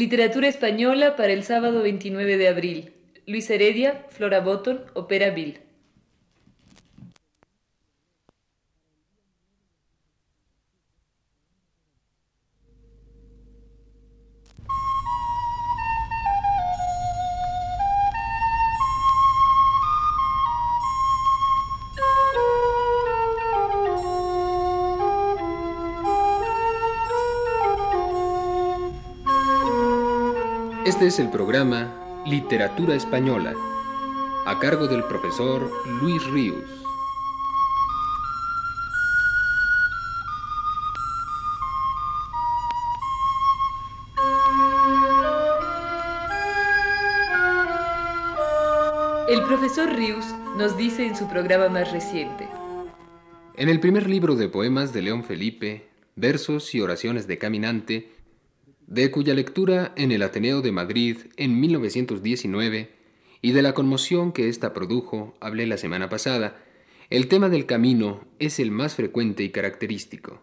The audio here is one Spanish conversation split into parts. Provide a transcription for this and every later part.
Literatura española para el sábado 29 de abril. Luis Heredia, Flora Botton, Opera Bill. Este es el programa Literatura Española, a cargo del profesor Luis Ríos. El profesor Ríos nos dice en su programa más reciente. En el primer libro de poemas de León Felipe, Versos y oraciones de caminante, de cuya lectura en el Ateneo de Madrid en 1919 y de la conmoción que ésta produjo hablé la semana pasada, el tema del camino es el más frecuente y característico.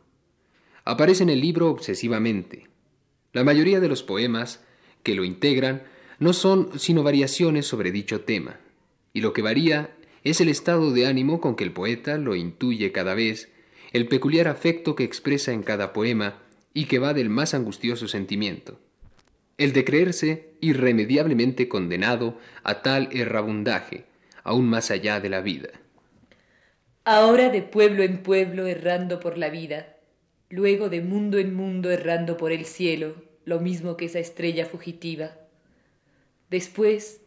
Aparece en el libro obsesivamente. La mayoría de los poemas que lo integran no son sino variaciones sobre dicho tema, y lo que varía es el estado de ánimo con que el poeta lo intuye cada vez, el peculiar afecto que expresa en cada poema, y que va del más angustioso sentimiento, el de creerse irremediablemente condenado a tal errabundaje, aún más allá de la vida. Ahora de pueblo en pueblo errando por la vida, luego de mundo en mundo errando por el cielo, lo mismo que esa estrella fugitiva. Después,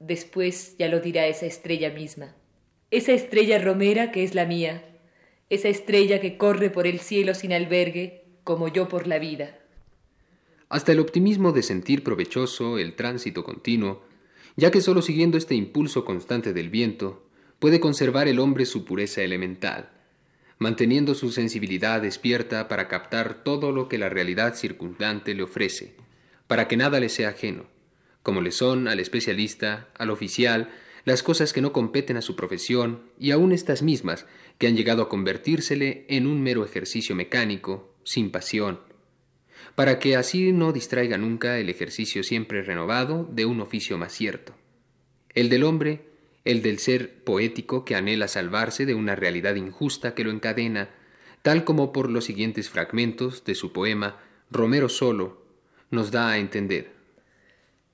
después ya lo dirá esa estrella misma, esa estrella romera que es la mía, esa estrella que corre por el cielo sin albergue, como yo por la vida. Hasta el optimismo de sentir provechoso el tránsito continuo, ya que sólo siguiendo este impulso constante del viento puede conservar el hombre su pureza elemental, manteniendo su sensibilidad despierta para captar todo lo que la realidad circundante le ofrece, para que nada le sea ajeno, como le son al especialista, al oficial, las cosas que no competen a su profesión y aun estas mismas que han llegado a convertírsele en un mero ejercicio mecánico, sin pasión, para que así no distraiga nunca el ejercicio siempre renovado de un oficio más cierto. El del hombre, el del ser poético que anhela salvarse de una realidad injusta que lo encadena, tal como por los siguientes fragmentos de su poema Romero solo nos da a entender.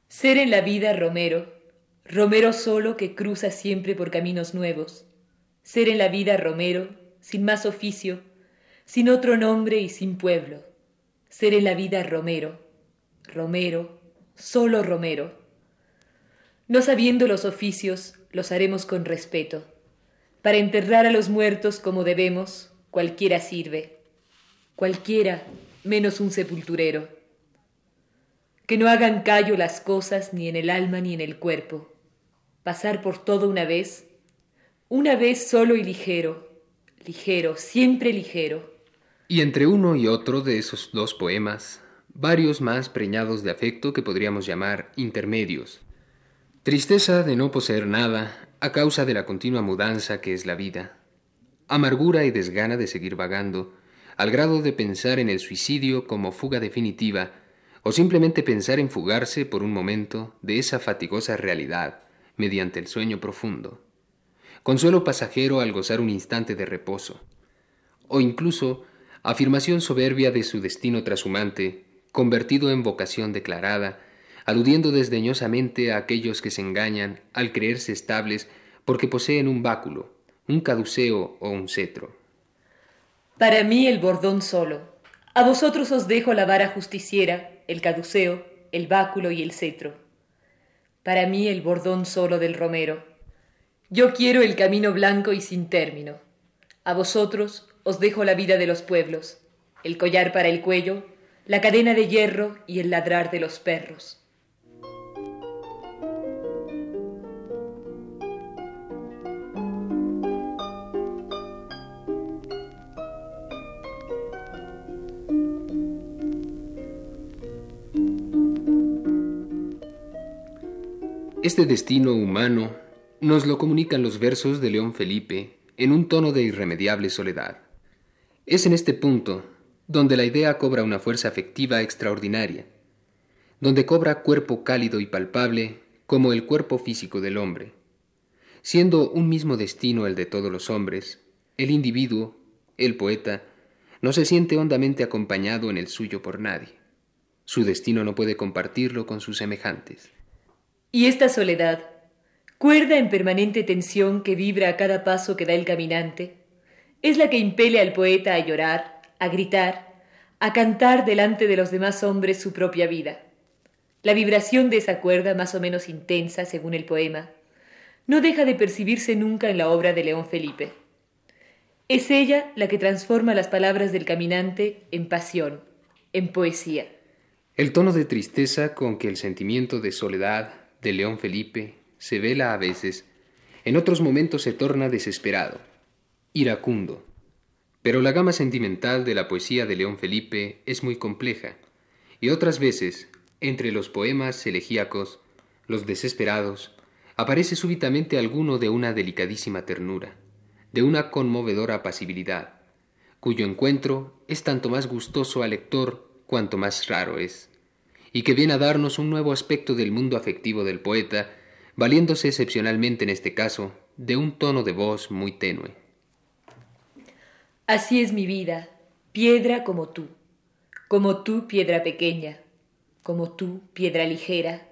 Ser en la vida Romero Romero solo que cruza siempre por caminos nuevos. Ser en la vida Romero, sin más oficio, sin otro nombre y sin pueblo. Ser en la vida Romero, Romero, solo Romero. No sabiendo los oficios, los haremos con respeto. Para enterrar a los muertos como debemos, cualquiera sirve. Cualquiera, menos un sepulturero. Que no hagan callo las cosas ni en el alma ni en el cuerpo pasar por todo una vez, una vez solo y ligero, ligero, siempre ligero. Y entre uno y otro de esos dos poemas, varios más preñados de afecto que podríamos llamar intermedios. Tristeza de no poseer nada a causa de la continua mudanza que es la vida. Amargura y desgana de seguir vagando, al grado de pensar en el suicidio como fuga definitiva, o simplemente pensar en fugarse por un momento de esa fatigosa realidad mediante el sueño profundo, consuelo pasajero al gozar un instante de reposo, o incluso afirmación soberbia de su destino trashumante, convertido en vocación declarada, aludiendo desdeñosamente a aquellos que se engañan al creerse estables porque poseen un báculo, un caduceo o un cetro. Para mí el bordón solo, a vosotros os dejo la vara justiciera, el caduceo, el báculo y el cetro para mí el bordón solo del romero. Yo quiero el camino blanco y sin término. A vosotros os dejo la vida de los pueblos, el collar para el cuello, la cadena de hierro y el ladrar de los perros. Este destino humano nos lo comunican los versos de León Felipe en un tono de irremediable soledad. Es en este punto donde la idea cobra una fuerza afectiva extraordinaria, donde cobra cuerpo cálido y palpable como el cuerpo físico del hombre. Siendo un mismo destino el de todos los hombres, el individuo, el poeta, no se siente hondamente acompañado en el suyo por nadie. Su destino no puede compartirlo con sus semejantes. Y esta soledad, cuerda en permanente tensión que vibra a cada paso que da el caminante, es la que impele al poeta a llorar, a gritar, a cantar delante de los demás hombres su propia vida. La vibración de esa cuerda, más o menos intensa según el poema, no deja de percibirse nunca en la obra de León Felipe. Es ella la que transforma las palabras del caminante en pasión, en poesía. El tono de tristeza con que el sentimiento de soledad de León Felipe se vela a veces, en otros momentos se torna desesperado, iracundo. Pero la gama sentimental de la poesía de León Felipe es muy compleja, y otras veces, entre los poemas elegíacos, los desesperados, aparece súbitamente alguno de una delicadísima ternura de una conmovedora apacibilidad, cuyo encuentro es tanto más gustoso al lector cuanto más raro es, y que viene a darnos un nuevo aspecto del mundo afectivo del poeta, valiéndose excepcionalmente en este caso de un tono de voz muy tenue. Así es mi vida, piedra como tú, como tú piedra pequeña, como tú piedra ligera,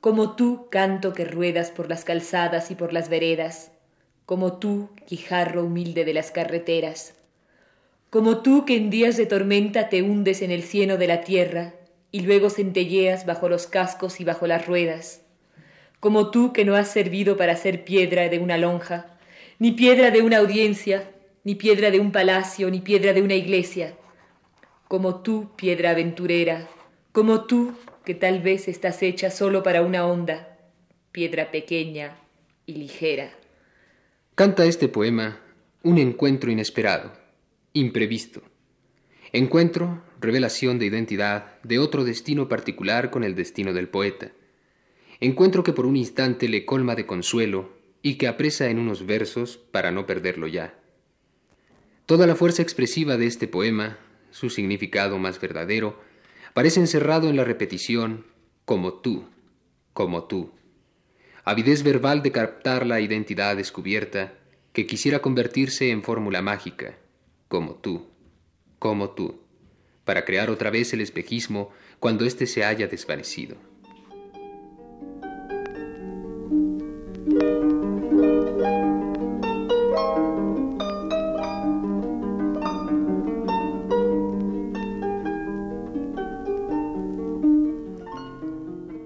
como tú canto que ruedas por las calzadas y por las veredas, como tú, guijarro humilde de las carreteras, como tú que en días de tormenta te hundes en el cieno de la tierra y luego centelleas bajo los cascos y bajo las ruedas, como tú que no has servido para ser piedra de una lonja, ni piedra de una audiencia, ni piedra de un palacio, ni piedra de una iglesia, como tú, piedra aventurera, como tú, que tal vez estás hecha solo para una onda, piedra pequeña y ligera. Canta este poema un encuentro inesperado, imprevisto. Encuentro, revelación de identidad, de otro destino particular con el destino del poeta. Encuentro que por un instante le colma de consuelo y que apresa en unos versos para no perderlo ya. Toda la fuerza expresiva de este poema, su significado más verdadero, parece encerrado en la repetición como tú, como tú avidez verbal de captar la identidad descubierta que quisiera convertirse en fórmula mágica, como tú, como tú, para crear otra vez el espejismo cuando éste se haya desvanecido.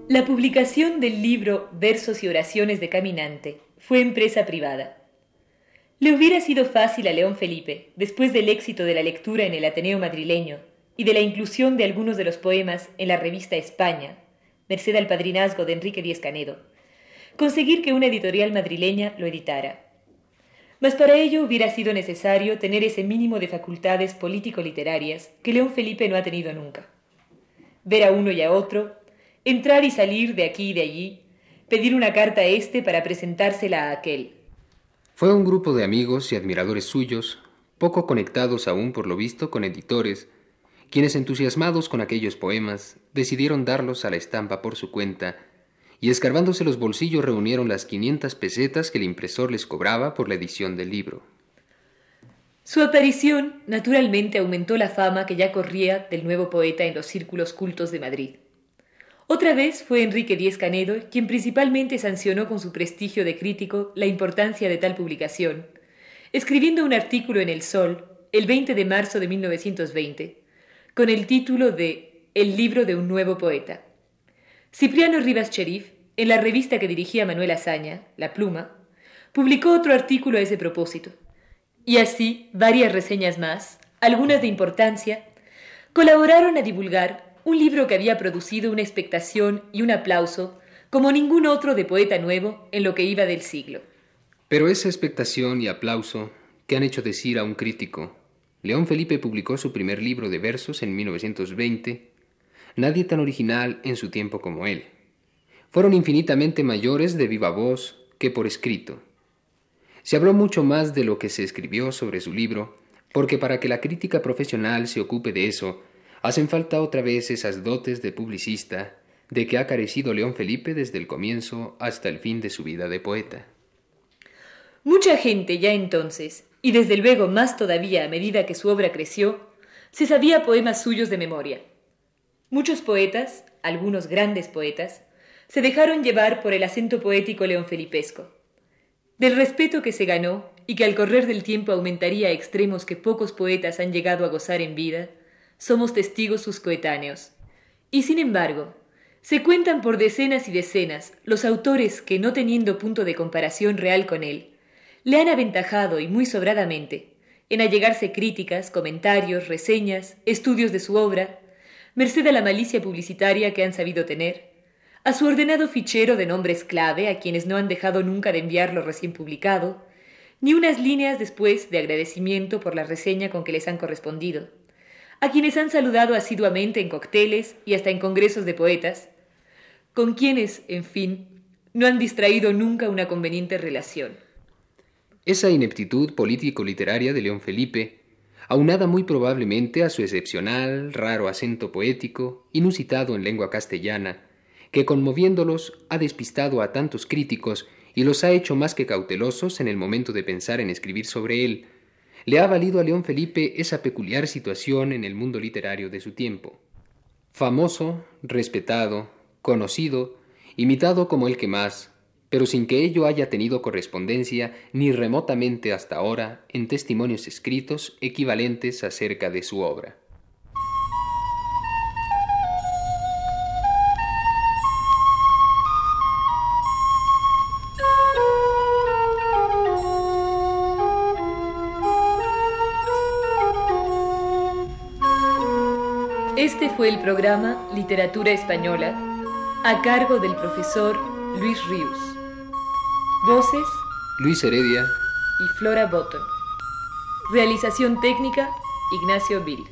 La publicación del libro Versos y Oraciones de Caminante fue empresa privada. Le hubiera sido fácil a León Felipe, después del éxito de la lectura en el Ateneo madrileño y de la inclusión de algunos de los poemas en la revista España, merced al padrinazgo de Enrique Díez Canedo, conseguir que una editorial madrileña lo editara. Mas para ello hubiera sido necesario tener ese mínimo de facultades político-literarias que León Felipe no ha tenido nunca. Ver a uno y a otro, entrar y salir de aquí y de allí, pedir una carta a éste para presentársela a aquel. Fue un grupo de amigos y admiradores suyos, poco conectados aún por lo visto con editores, quienes entusiasmados con aquellos poemas decidieron darlos a la estampa por su cuenta y escarbándose los bolsillos reunieron las quinientas pesetas que el impresor les cobraba por la edición del libro. Su aparición naturalmente aumentó la fama que ya corría del nuevo poeta en los círculos cultos de Madrid. Otra vez fue Enrique Díez Canedo quien principalmente sancionó con su prestigio de crítico la importancia de tal publicación, escribiendo un artículo en El Sol el 20 de marzo de 1920, con el título de El libro de un nuevo poeta. Cipriano Rivas Cherif, en la revista que dirigía Manuel Azaña, La Pluma, publicó otro artículo a ese propósito. Y así varias reseñas más, algunas de importancia, colaboraron a divulgar un libro que había producido una expectación y un aplauso como ningún otro de poeta nuevo en lo que iba del siglo. Pero esa expectación y aplauso que han hecho decir a un crítico, León Felipe publicó su primer libro de versos en 1920, nadie tan original en su tiempo como él. Fueron infinitamente mayores de viva voz que por escrito. Se habló mucho más de lo que se escribió sobre su libro, porque para que la crítica profesional se ocupe de eso, Hacen falta otra vez esas dotes de publicista de que ha carecido León Felipe desde el comienzo hasta el fin de su vida de poeta. Mucha gente ya entonces, y desde luego más todavía a medida que su obra creció, se sabía poemas suyos de memoria. Muchos poetas, algunos grandes poetas, se dejaron llevar por el acento poético leonfelipesco. Del respeto que se ganó y que al correr del tiempo aumentaría a extremos que pocos poetas han llegado a gozar en vida, somos testigos sus coetáneos. Y sin embargo, se cuentan por decenas y decenas los autores que, no teniendo punto de comparación real con él, le han aventajado y muy sobradamente en allegarse críticas, comentarios, reseñas, estudios de su obra, merced a la malicia publicitaria que han sabido tener, a su ordenado fichero de nombres clave a quienes no han dejado nunca de enviarlo recién publicado, ni unas líneas después de agradecimiento por la reseña con que les han correspondido, a quienes han saludado asiduamente en cócteles y hasta en congresos de poetas, con quienes, en fin, no han distraído nunca una conveniente relación. Esa ineptitud político-literaria de León Felipe, aunada muy probablemente a su excepcional, raro acento poético, inusitado en lengua castellana, que conmoviéndolos ha despistado a tantos críticos y los ha hecho más que cautelosos en el momento de pensar en escribir sobre él, le ha valido a León Felipe esa peculiar situación en el mundo literario de su tiempo. Famoso, respetado, conocido, imitado como el que más, pero sin que ello haya tenido correspondencia ni remotamente hasta ahora en testimonios escritos equivalentes acerca de su obra. Este fue el programa Literatura Española a cargo del profesor Luis Ríos. Voces. Luis Heredia. Y Flora Botton. Realización técnica. Ignacio Bill.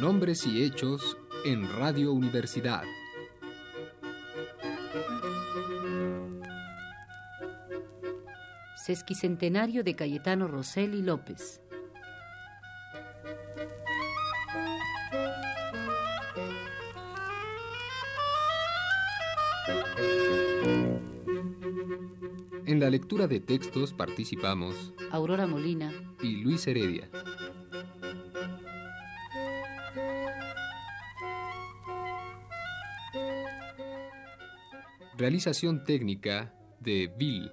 Nombres y hechos en Radio Universidad. Sesquicentenario de Cayetano Rosselli López. En la lectura de textos participamos Aurora Molina y Luis Heredia. Realización técnica de Bill.